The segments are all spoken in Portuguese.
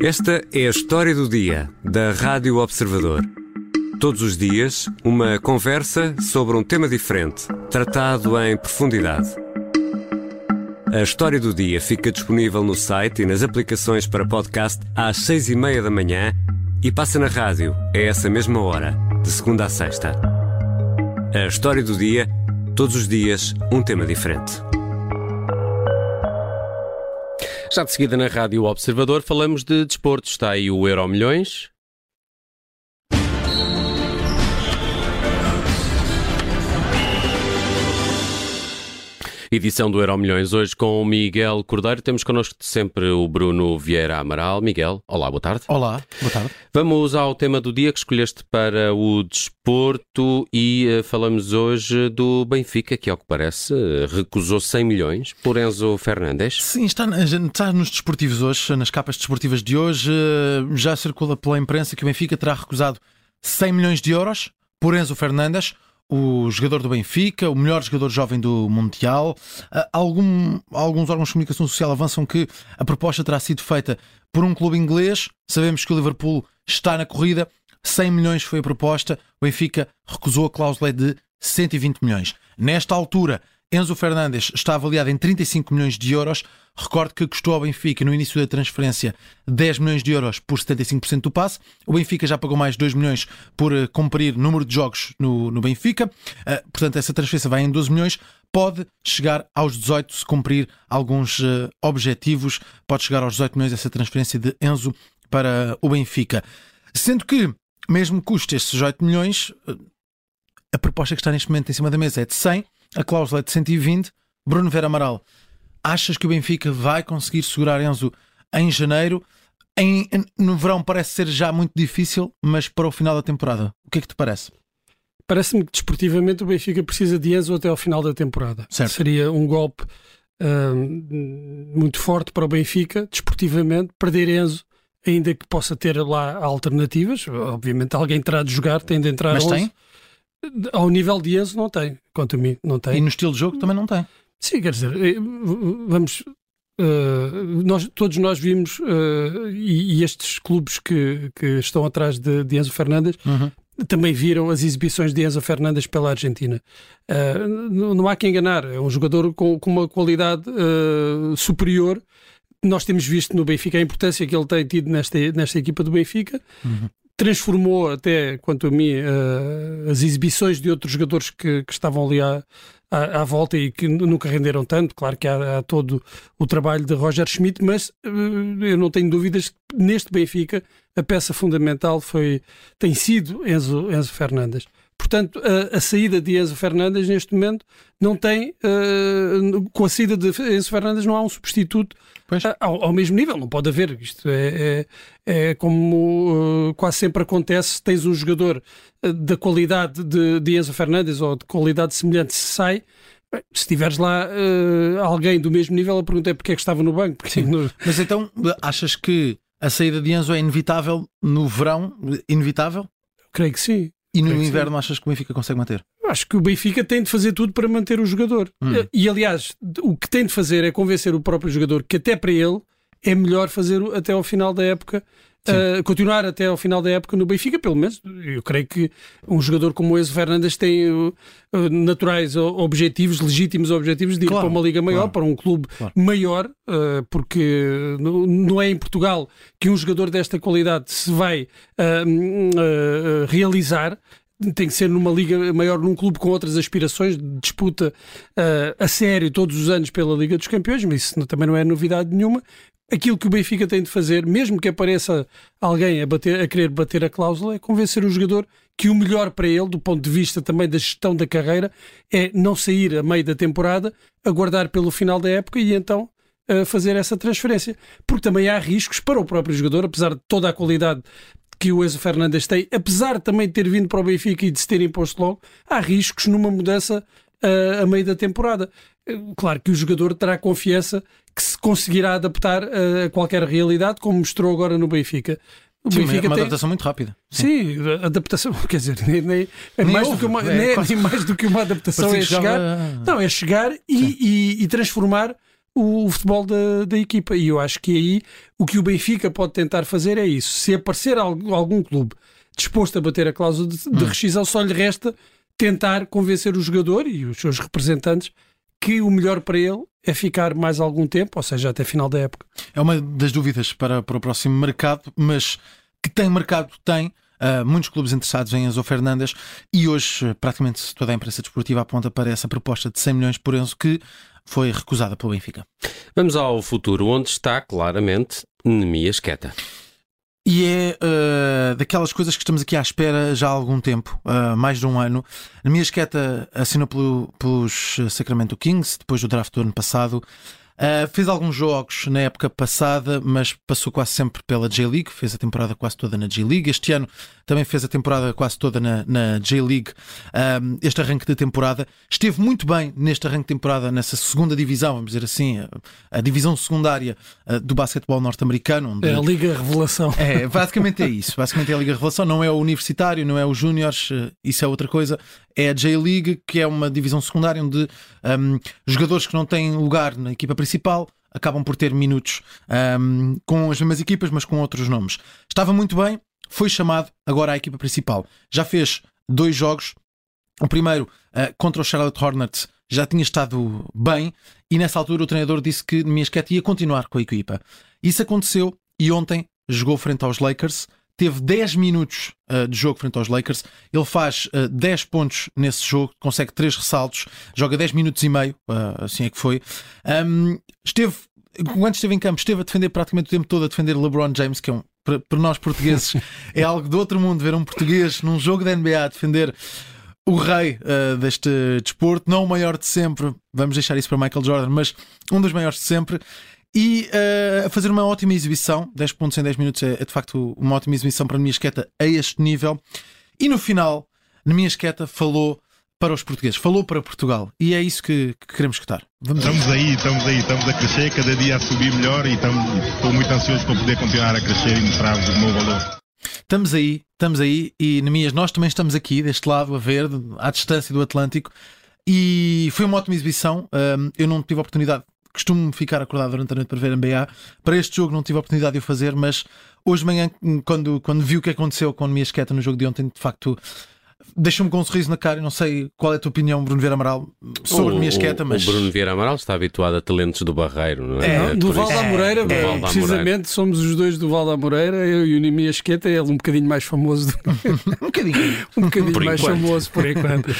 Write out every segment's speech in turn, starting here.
Esta é a história do dia da Rádio Observador. Todos os dias, uma conversa sobre um tema diferente, tratado em profundidade. A história do dia fica disponível no site e nas aplicações para podcast às seis e meia da manhã e passa na rádio a essa mesma hora, de segunda a sexta. A história do dia, todos os dias, um tema diferente. Já de seguida na Rádio Observador falamos de desporto. Está aí o Euro Milhões. Edição do Euro Milhões hoje com o Miguel Cordeiro. Temos connosco sempre o Bruno Vieira Amaral. Miguel, olá, boa tarde. Olá, boa tarde. Vamos ao tema do dia que escolheste para o desporto e uh, falamos hoje do Benfica, que ao que parece recusou 100 milhões por Enzo Fernandes. Sim, está, está nos desportivos hoje, nas capas desportivas de hoje, já circula pela imprensa que o Benfica terá recusado 100 milhões de euros por Enzo Fernandes o jogador do Benfica, o melhor jogador jovem do Mundial. Ah, algum, alguns órgãos de comunicação social avançam que a proposta terá sido feita por um clube inglês. Sabemos que o Liverpool está na corrida. 100 milhões foi a proposta. O Benfica recusou a cláusula de 120 milhões. Nesta altura, Enzo Fernandes está avaliado em 35 milhões de euros. Recordo que custou ao Benfica, no início da transferência, 10 milhões de euros por 75% do passe. O Benfica já pagou mais 2 milhões por uh, cumprir número de jogos no, no Benfica. Uh, portanto, essa transferência vai em 12 milhões. Pode chegar aos 18 se cumprir alguns uh, objetivos. Pode chegar aos 18 milhões essa transferência de Enzo para o Benfica. Sendo que, mesmo custe esses 18 milhões, a proposta que está neste momento em cima da mesa é de 100 a cláusula é de 120. Bruno Vera Amaral, achas que o Benfica vai conseguir segurar Enzo em janeiro? Em, no verão parece ser já muito difícil, mas para o final da temporada, o que é que te parece? Parece-me que desportivamente o Benfica precisa de Enzo até ao final da temporada. Certo. Seria um golpe uh, muito forte para o Benfica, desportivamente, perder Enzo, ainda que possa ter lá alternativas. Obviamente alguém terá de jogar, tem de entrar Mas 11. tem? Ao nível de Enzo não tem, quanto a mim, não tem. E no estilo de jogo também não tem. Sim, quer dizer, eh, vamos. Uh, nós, todos nós vimos, uh, e, e, estes clubes que, que estão atrás de, de Enzo Fernandes uhum. também viram as exibições de Enzo Fernandes pela Argentina. Uh, não, não, há que enganar, é um jogador com, com uma qualidade superior. Nós temos visto no Benfica a importância que ele tem tido nesta, nesta equipa do Benfica. Uhum transformou até, quanto a mim, uh, as exibições de outros jogadores que, que estavam ali à, à, à, volta e que nunca renderam tanto. Claro que há, há todo o trabalho de Roger Schmidt, mas uh, eu não tenho dúvidas que neste Benfica a peça fundamental foi, tem sido Enzo, Enzo Fernandes. Portanto, a, a, saída de Enzo Fernandes neste momento não tem, uh, com a saída de Enzo Fernandes não há um substituto uh, ao, ao, mesmo nível, não pode haver. Isto é, é, é como uh, quase sempre acontece, tens um jogador da qualidade de, de, Enzo Fernandes ou de qualidade semelhante se sai, se tiveres lá alguém do mesmo nível, a pergunta é porque é que estava no banco. No... Mas então, achas que a saída de Enzo é inevitável no verão? Inevitável? Creio que sim. E no inverno sim. achas que o Benfica consegue manter? Acho que o Benfica tem de fazer tudo para manter o jogador. Hum. E aliás, o que tem de fazer é convencer o próprio jogador que até para ele é melhor fazer até ao final da época Uh, continuar até ao final da época no Benfica, pelo menos. Eu creio que um jogador como o Enzo Fernandes tem uh, naturais objetivos, legítimos objetivos de ir claro, para uma liga maior, claro, para um clube claro. maior, uh, porque não é em Portugal que um jogador desta qualidade se vai realizar tem que ser numa liga maior, num clube com outras aspirações, disputa uh, a sério todos os anos pela Liga dos Campeões, mas isso também não é novidade nenhuma aquilo que o Benfica tem de fazer, mesmo que apareça alguém a, bater, a querer bater a cláusula, é convencer o jogador que o melhor para ele, do ponto de vista também da gestão da carreira, é não sair a meio da temporada, aguardar pelo final da época e então uh, fazer essa transferência. Porque também há riscos para o próprio jogador, apesar de toda a qualidade que o Enzo Fernandes tem, apesar também de ter vindo para o Benfica e de se ter imposto logo, há riscos numa mudança uh, a meio da temporada. Claro que o jogador terá confiança que se conseguirá adaptar a qualquer realidade, como mostrou agora no Benfica. O Sim, Benfica uma tem... adaptação muito rápida. Sim, Sim adaptação, quer dizer, nem, nem, é nem mais, do que uma, é, nem, quase... nem mais do que uma adaptação é chegar, não, é chegar e, e, e transformar o, o futebol da, da, equipa. E eu acho que aí o que o Benfica pode tentar fazer é isso. Se aparecer algum, algum clube disposto a bater a cláusula de, de hum. rescisão, só lhe resta tentar convencer o jogador e os seus representantes que o melhor para ele é ficar mais algum tempo, ou seja, até final da época. É uma das dúvidas para, para o próximo mercado, mas que tem mercado, tem. Uh, muitos clubes interessados em Enzo Fernandes e hoje praticamente toda a imprensa desportiva aponta para essa proposta de 100 milhões por Enzo que foi recusada pelo Benfica. Vamos ao futuro, onde está claramente Nemias Queta. E é uh, daquelas coisas que estamos aqui à espera já há algum tempo, uh, mais de um ano. Nemias Queta assinou pelo, pelos Sacramento Kings, depois do draft do ano passado. Uh, fez alguns jogos na época passada, mas passou quase sempre pela J-League, fez a temporada quase toda na J-League. Este ano também fez a temporada quase toda na, na J-League, um, este arranque de temporada. Esteve muito bem neste arranque de temporada, nessa segunda divisão, vamos dizer assim, a, a divisão secundária uh, do basquetebol norte-americano. É a Liga Revelação. É, basicamente é isso. Basicamente é a Liga Revelação. Não é o universitário, não é o júniores, uh, isso é outra coisa. É a J-League, que é uma divisão secundária onde um, jogadores que não têm lugar na equipa principal acabam por ter minutos um, com as mesmas equipas, mas com outros nomes. Estava muito bem, foi chamado agora à equipa principal. Já fez dois jogos. O primeiro uh, contra o Charlotte Hornets já tinha estado bem e nessa altura o treinador disse que Miasquete ia continuar com a equipa. Isso aconteceu e ontem jogou frente aos Lakers. Teve 10 minutos uh, de jogo frente aos Lakers. Ele faz uh, eh, 10 pontos nesse jogo, consegue 3 ressaltos, joga 10 minutos e meio, uh, assim é que foi. Um, esteve, quando esteve em campo, esteve a defender praticamente o tempo todo a defender LeBron James, que é um para, para nós portugueses é algo do outro mundo ver um português num jogo da NBA a defender o rei uh, deste desporto, não o maior de sempre, vamos deixar isso para Michael Jordan, mas um dos maiores de sempre. E uh, a fazer uma ótima exibição, 10 pontos em 10 minutos é, é de facto uma ótima exibição para a minha esqueta a este nível. E no final, na minha esqueta, falou para os portugueses, falou para Portugal e é isso que, que queremos escutar. Vamos estamos aí, estamos aí, estamos a crescer, cada dia a subir melhor e estamos, estou muito ansioso para poder continuar a crescer e mostrar o meu valor. Estamos aí, estamos aí e Nemias, nós também estamos aqui deste lado a ver, à distância do Atlântico e foi uma ótima exibição. eu não tive a oportunidade, costumo ficar acordado durante a noite para ver NBA. Para este jogo não tive a oportunidade de o fazer, mas hoje de manhã, quando, quando vi o que aconteceu com a minha esqueta no jogo de ontem, de facto deixa-me com um sorriso na cara. Eu não sei qual é a tua opinião, Bruno Vieira Amaral, sobre o, a minha esqueta, mas. O Bruno Vieira Amaral está habituado a talentos do Barreiro, não é? é do Val da Moreira, é, é. precisamente somos os dois do Val da Moreira, eu e o Nimi Esqueta, ele um bocadinho mais famoso. Do... um bocadinho. um bocadinho mais enquanto. famoso, por enquanto. uh,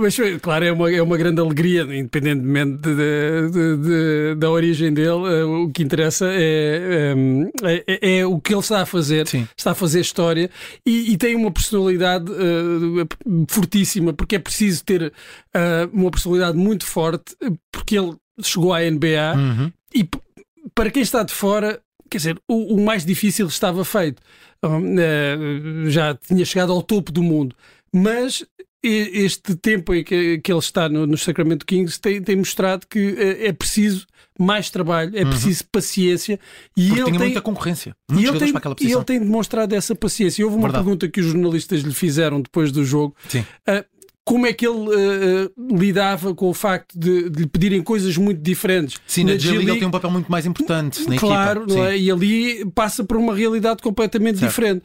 mas, claro, é uma, é uma grande alegria, independentemente de, de, de, da origem dele, uh, o que interessa é, é, é, é, o que ele está a fazer, Sim. está a fazer história e, e tem uma personalidade. Uh, fortíssima, porque é preciso ter uh, uma personalidade muito forte, porque ele chegou à NBA uhum. e para quem está de fora, quer dizer, o, o mais difícil estava feito. Uh, já tinha chegado ao topo do mundo, mas este tempo em que, que ele está no, no Sacramento Kings tem, tem mostrado que uh, é preciso mais trabalho, é uhum. preciso uhum. paciência e Porque ele tem muita concorrência. E ele, tem, e ele tem demonstrado essa paciência. Houve uma Verdade. pergunta que os jornalistas lhe fizeram depois do jogo. Sim. Uh, como é que ele uh, lidava com o facto de, de, lhe pedirem coisas muito diferentes. Sim, na, na G-League ele tem um papel muito mais importante na Claro, equipa. É? e ali passa por uma realidade completamente certo. diferente.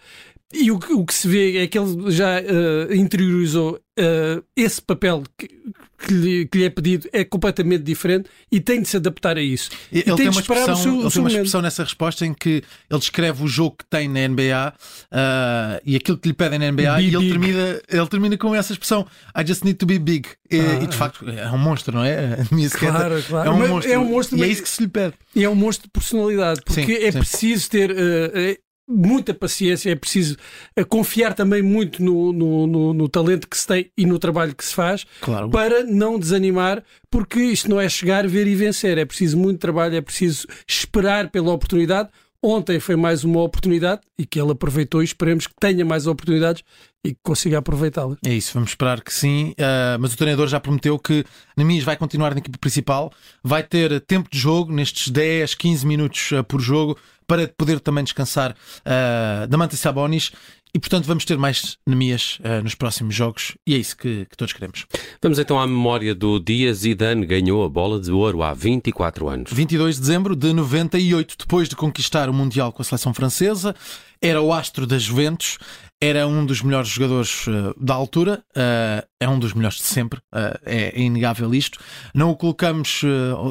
E o, o que se vê é que ele já uh, interiorizou uh, esse papel que, que, lhe, que, lhe, é pedido é completamente diferente e tem de se adaptar a isso. Ele, tem, tem, uma expressão, seu, ele tem uma expressão nessa resposta em que ele descreve o jogo que tem na NBA uh, e aquilo que lhe pedem na NBA be e ele termina, ele termina com essa expressão I just need to be big. E, ah, e de facto é um monstro, não é? A minha claro, claro. É um monstro. É um monstro e é isso que se lhe pede. E é um monstro de personalidade, porque sim, é sim. preciso ter. Uh, muita paciência, é preciso eh, confiar também muito no, no, no, no, talento que se tem e no trabalho que se faz claro. para não desanimar, porque isto não é chegar, ver e vencer, é preciso muito trabalho, é preciso esperar pela oportunidade. Ontem foi mais uma oportunidade e que ele aproveitou e esperemos que tenha mais oportunidades e que consiga aproveitá-la. É isso, vamos esperar que sim. Uh, mas o treinador já prometeu que Nemias vai continuar na equipe principal, vai ter tempo de jogo nestes 10, 15 minutos uh, por jogo para poder também descansar uh, da Manta Sabonis. E portanto vamos ter mais Nemias uh, nos próximos jogos e é isso que, que, todos queremos. Vamos então à memória do dia. Zidane ganhou a bola de ouro há 24 anos. 22 de dezembro de 98, depois de conquistar o Mundial com a seleção francesa, era o astro da Juventus, era um dos melhores jogadores uh, da altura, uh, é um dos melhores de sempre, uh, é, é, inegável isto. Não o colocamos,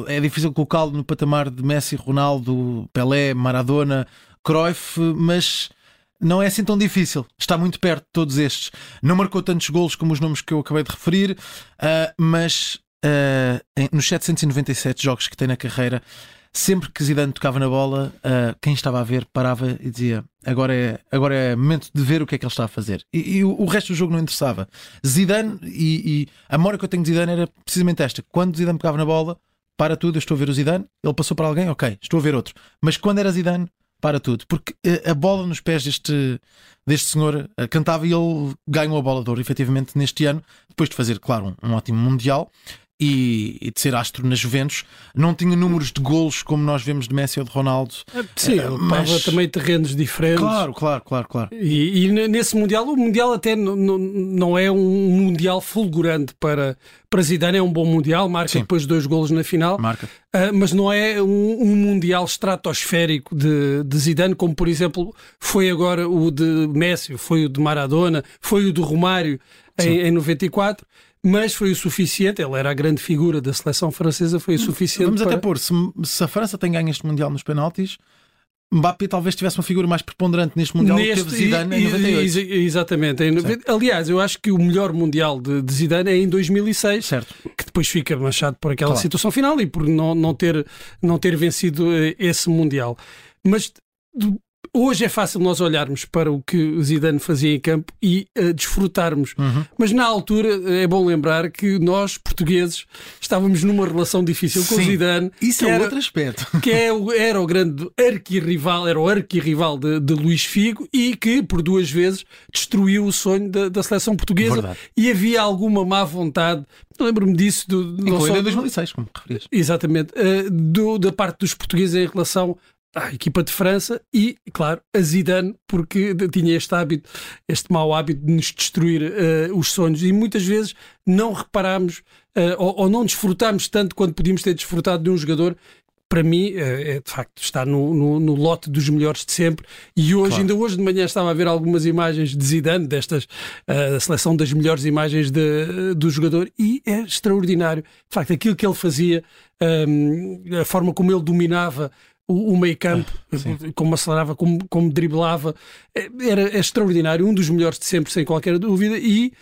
é difícil colocá-lo no patamar de Messi, Ronaldo, Pelé, Maradona, Cruyff, mas não é assim tão difícil. Está muito perto de todos estes. Não marcou tantos golos como os nomes que eu acabei de referir, mas nos 797 jogos que tem na carreira sempre que Zidane tocava na bola, uh, quem estava a ver parava e dizia agora é, agora é momento de ver o que é que ele está a fazer. E, e o, o, resto do jogo não interessava. Zidane, e, e, a memória que eu tenho de Zidane era precisamente esta: quando Zidane pegava na bola, para tudo, eu estou a ver o Zidane, ele passou para alguém, ok, estou a ver outro. Mas quando era Zidane, para tudo, porque a bola nos pés deste, deste senhor uh, cantava e ele ganhou a bola de ouro, efetivamente, neste ano, depois de fazer, claro, um, um ótimo Mundial e, e, de ser astro na Juventus. Não tinha números de golos como nós vemos de Messi ou de Ronaldo. É, sim, ele mas... também terrenos diferentes. Claro, claro, claro. claro. E, e nesse Mundial, o Mundial até não é um Mundial fulgurante para, para Zidane, é um bom Mundial, marca sim. depois dois golos na final. Marca. Uh, mas não é um, um, Mundial estratosférico de, de Zidane, como por exemplo foi agora o de Messi, foi o de Maradona, foi o do Romário em, em 94 mas foi o suficiente. Ele era a grande figura da seleção francesa, foi o suficiente. Vamos para... até pôr, se, se, a França tem ganho este Mundial nos penaltis, Mbappé talvez tivesse uma figura mais preponderante neste Mundial neste, do que Zidane em 98. Exatamente. Em, aliás, eu acho que o melhor Mundial de, de, Zidane é em 2006, certo. que depois fica manchado por aquela claro. situação final e por não, não, ter, não ter vencido eh, esse Mundial. Mas Hoje é fácil nós olharmos para o que o Zidane fazia em campo e uh, desfrutarmos. Uhum. Mas na altura eh, é bom lembrar que nós, portugueses, estávamos numa relação difícil com Sim, o Zidane. Isso é era, outro aspecto. Que é, era o grande arquirrival, era o arquirrival de, de Luís Figo e que, por duas vezes, destruiu o sonho da, da seleção portuguesa. Verdade. E havia alguma má vontade lembro-me disso. Do, Incluindo em 2006, como referias. Exatamente. Uh, do, da parte dos portugueses em relação à equipa de França e, claro, a Zidane, porque tinha este hábito, este mau hábito de nos destruir uh, os sonhos e muitas vezes não reparámos uh, ou, ou, não desfrutámos tanto quanto podíamos ter desfrutado de um jogador. Para mim, é, de facto, está no, no, no, lote dos melhores de sempre. E hoje, claro. ainda hoje de manhã, estava a ver algumas imagens de Zidane, destas, a seleção das melhores imagens de, do jogador, e é extraordinário. De facto, aquilo que ele fazia, um, a forma como ele dominava o, o meio campo, ah, como acelerava, como, como driblava, é, era é extraordinário, um dos melhores de sempre, sem qualquer dúvida, e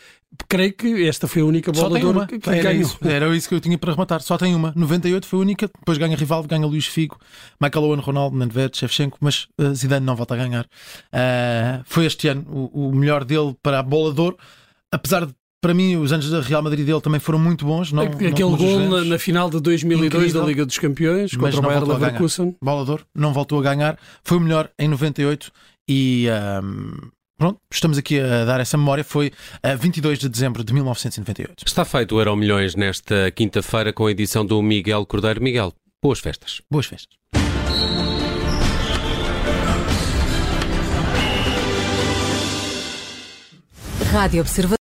creio que esta foi a única bola de ouro que, que era ganhou. Isso, era isso que eu tinha para rematar, só tem uma. 98 foi a única, depois ganha Rivaldo, ganha Luís Figo, Michael Owen, Ronaldo, Nedved, Shevchenko, mas uh, Zidane não volta a ganhar. Uh, foi este ano o, o melhor dele para a bola de ouro, apesar de para mim, os anos da Real Madrid dele também foram muito bons. Não, Aquele não gol na, na, final de 2002 Incrível, da Liga dos Campeões contra o Bayer Leverkusen. Bolador, não voltou a ganhar. Foi o melhor em 98 e um, pronto, estamos aqui a dar essa memória. Foi a 22 de dezembro de 1998. Está feito o Euro Milhões nesta quinta-feira com a edição do Miguel Cordeiro. Miguel, boas festas. Boas festas. Rádio Observador.